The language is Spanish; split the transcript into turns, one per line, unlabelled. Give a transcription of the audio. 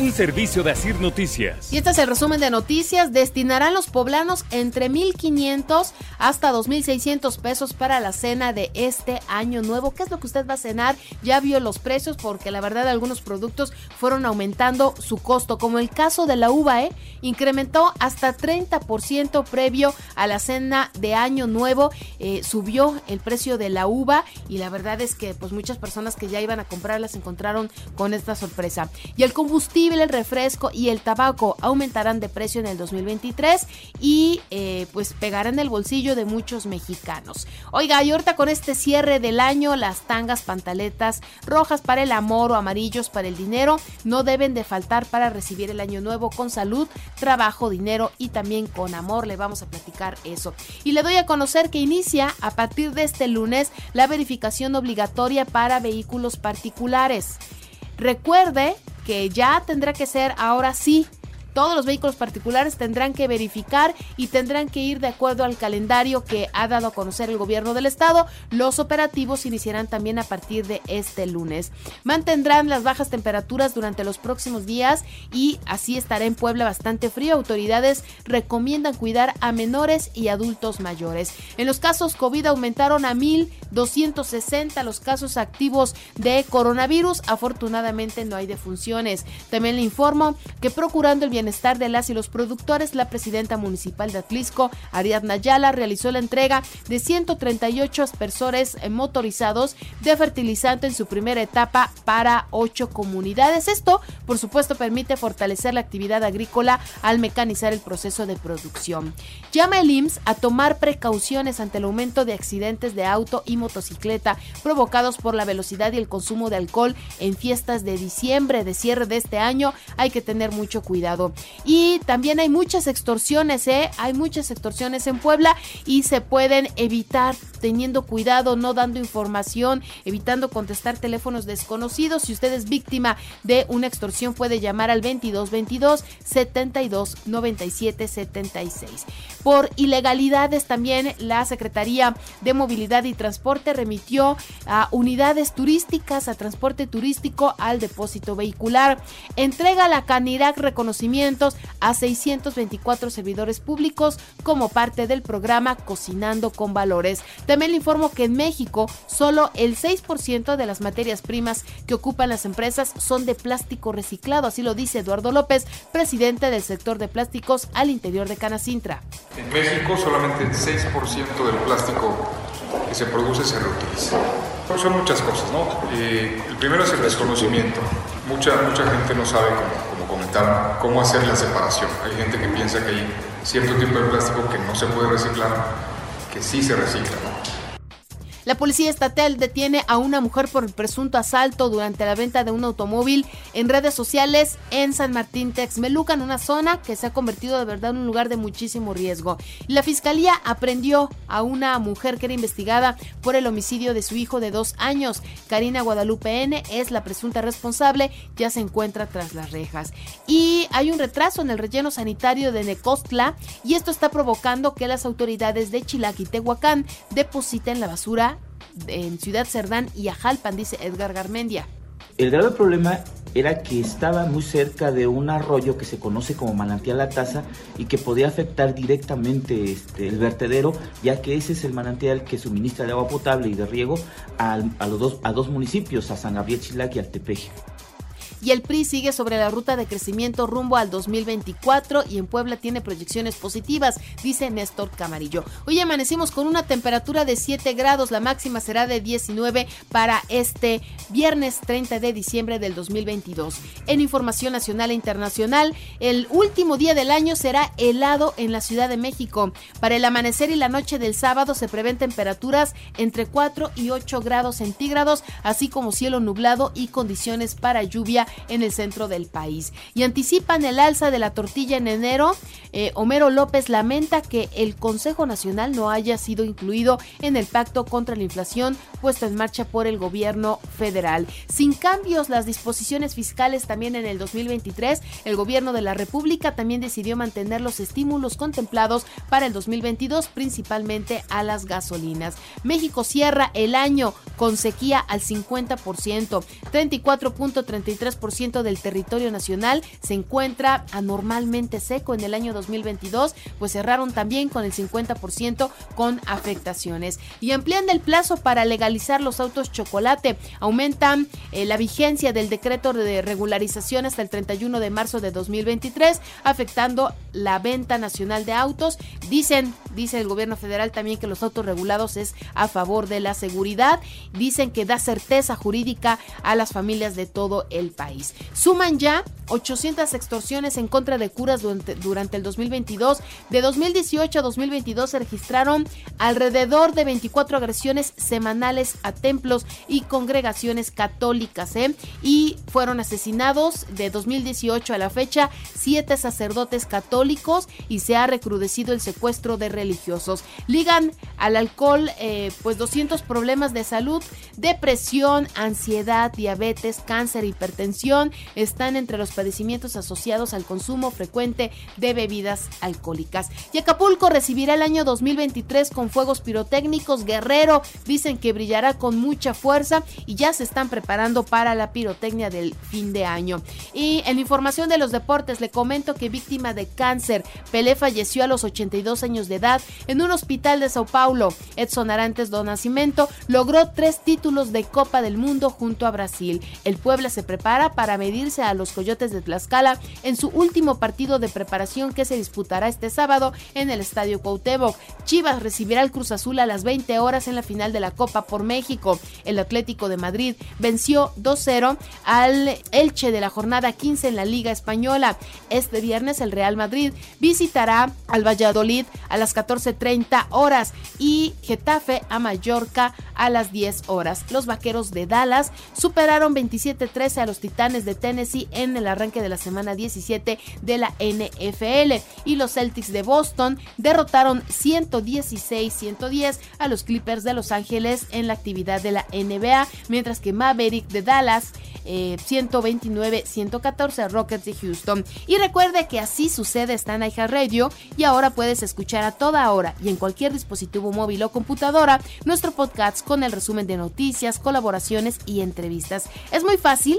un servicio de Asir Noticias.
Y este es el resumen de noticias. Destinarán los poblanos entre 1.500 hasta 2.600 pesos para la cena de este año nuevo. ¿Qué es lo que usted va a cenar? Ya vio los precios porque la verdad algunos productos fueron aumentando su costo, como el caso de la uva, ¿eh? Incrementó hasta 30% previo a la cena de año nuevo. Eh, subió el precio de la uva y la verdad es que pues muchas personas que ya iban a comprarlas encontraron con esta sorpresa. Y el combustible el refresco y el tabaco aumentarán de precio en el 2023 y eh, pues pegarán el bolsillo de muchos mexicanos. Oiga, y ahorita con este cierre del año, las tangas, pantaletas rojas para el amor o amarillos para el dinero no deben de faltar para recibir el año nuevo con salud, trabajo, dinero y también con amor. Le vamos a platicar eso. Y le doy a conocer que inicia a partir de este lunes la verificación obligatoria para vehículos particulares. Recuerde que ya tendrá que ser ahora sí todos los vehículos particulares tendrán que verificar y tendrán que ir de acuerdo al calendario que ha dado a conocer el gobierno del estado. Los operativos iniciarán también a partir de este lunes. Mantendrán las bajas temperaturas durante los próximos días y así estará en Puebla bastante frío. Autoridades recomiendan cuidar a menores y adultos mayores. En los casos COVID aumentaron a 1.260 los casos activos de coronavirus. Afortunadamente no hay defunciones. También le informo que procurando el bienestar de las y los productores, la presidenta municipal de Atlisco, Ariadna Ayala, realizó la entrega de 138 aspersores motorizados de fertilizante en su primera etapa para ocho comunidades. Esto, por supuesto, permite fortalecer la actividad agrícola al mecanizar el proceso de producción. Llama el IMSS a tomar precauciones ante el aumento de accidentes de auto y motocicleta provocados por la velocidad y el consumo de alcohol en fiestas de diciembre, de cierre de este año. Hay que tener mucho cuidado. Y también hay muchas extorsiones, ¿eh? Hay muchas extorsiones en Puebla y se pueden evitar teniendo cuidado, no dando información, evitando contestar teléfonos desconocidos. Si usted es víctima de una extorsión, puede llamar al 2222 72 97 76. Por ilegalidades también la Secretaría de Movilidad y Transporte remitió a unidades turísticas, a transporte turístico, al depósito vehicular. Entrega la Canirac a 624 servidores públicos como parte del programa Cocinando con Valores. También le informo que en México solo el 6% de las materias primas que ocupan las empresas son de plástico reciclado, así lo dice Eduardo López, presidente del sector de plásticos al interior de Canacintra.
En México solamente el 6% del plástico que se produce se reutiliza. Son muchas cosas, ¿no? Eh, el primero es el desconocimiento. Mucha, mucha gente no sabe, como, como comentaron, cómo hacer la separación. Hay gente que piensa que hay cierto tipo de plástico que no se puede reciclar que sí se recicla, ¿no?
La policía estatal detiene a una mujer por el presunto asalto durante la venta de un automóvil en redes sociales en San Martín Texmelucan, una zona que se ha convertido de verdad en un lugar de muchísimo riesgo. La fiscalía aprendió a una mujer que era investigada por el homicidio de su hijo de dos años. Karina Guadalupe N es la presunta responsable, ya se encuentra tras las rejas. Y hay un retraso en el relleno sanitario de Necostla y esto está provocando que las autoridades de Chilac y Tehuacán depositen la basura en Ciudad Cerdán y Ajalpan, dice Edgar Garmendia.
El grave problema era que estaba muy cerca de un arroyo que se conoce como manantial La Taza y que podía afectar directamente este, el vertedero, ya que ese es el manantial que suministra de agua potable y de riego a, los dos, a dos municipios, a San Gabriel Chilac y al Tepeje
y el PRI sigue sobre la ruta de crecimiento rumbo al 2024 y en Puebla tiene proyecciones positivas, dice Néstor Camarillo. Hoy amanecimos con una temperatura de 7 grados, la máxima será de 19 para este viernes 30 de diciembre del 2022. En información nacional e internacional, el último día del año será helado en la Ciudad de México. Para el amanecer y la noche del sábado se prevén temperaturas entre 4 y 8 grados centígrados, así como cielo nublado y condiciones para lluvia en el centro del país. Y anticipan el alza de la tortilla en enero. Eh, Homero López lamenta que el Consejo Nacional no haya sido incluido en el pacto contra la inflación puesto en marcha por el gobierno federal. Sin cambios, las disposiciones fiscales también en el 2023, el gobierno de la República también decidió mantener los estímulos contemplados para el 2022, principalmente a las gasolinas. México cierra el año con sequía al 50%, 34.33% del territorio nacional se encuentra anormalmente seco en el año 2022, pues cerraron también con el 50% con afectaciones. Y amplían el plazo para legalizar los autos chocolate, aumentan eh, la vigencia del decreto de regularización hasta el 31 de marzo de 2023, afectando la venta nacional de autos. Dicen, dice el gobierno federal también que los autos regulados es a favor de la seguridad. Dicen que da certeza jurídica a las familias de todo el país. Suman ya 800 extorsiones en contra de curas durante, el 2022. De 2018 a 2022 se registraron alrededor de 24 agresiones semanales a templos y congregaciones católicas. ¿eh? Y fueron asesinados de 2018 a la fecha siete sacerdotes católicos y se ha recrudecido el secuestro de religiosos. Ligan al alcohol eh, pues 200 problemas de salud, depresión, ansiedad, diabetes, cáncer, hipertensión están entre los padecimientos asociados al consumo frecuente de bebidas alcohólicas. Y Acapulco recibirá el año 2023 con fuegos pirotécnicos. Guerrero dicen que brillará con mucha fuerza y ya se están preparando para la pirotecnia del fin de año. Y en información de los deportes le comento que víctima de cáncer, Pelé falleció a los 82 años de edad en un hospital de Sao Paulo. Edson Arantes do Nascimento logró tres títulos de Copa del Mundo junto a Brasil. El Puebla se prepara para medirse a los Coyotes de Tlaxcala en su último partido de preparación que se disputará este sábado en el Estadio Cuauhtémoc. Chivas recibirá al Cruz Azul a las 20 horas en la final de la Copa por México. El Atlético de Madrid venció 2-0 al Elche de la jornada 15 en la Liga Española. Este viernes el Real Madrid visitará al Valladolid a las 14.30 horas y Getafe a Mallorca a las 10 horas. Los Vaqueros de Dallas superaron 27-13 a los Titanes de Tennessee en el arranque de la semana 17 de la NFL y los Celtics de Boston derrotaron 116-110 a los Clippers de Los Ángeles en la actividad de la NBA, mientras que Maverick de Dallas 129-114 eh, Rockets de Houston. Y recuerde que así sucede está en Radio y ahora puedes escuchar a toda hora y en cualquier dispositivo móvil o computadora nuestro podcast con el resumen de noticias, colaboraciones y entrevistas. Es muy fácil,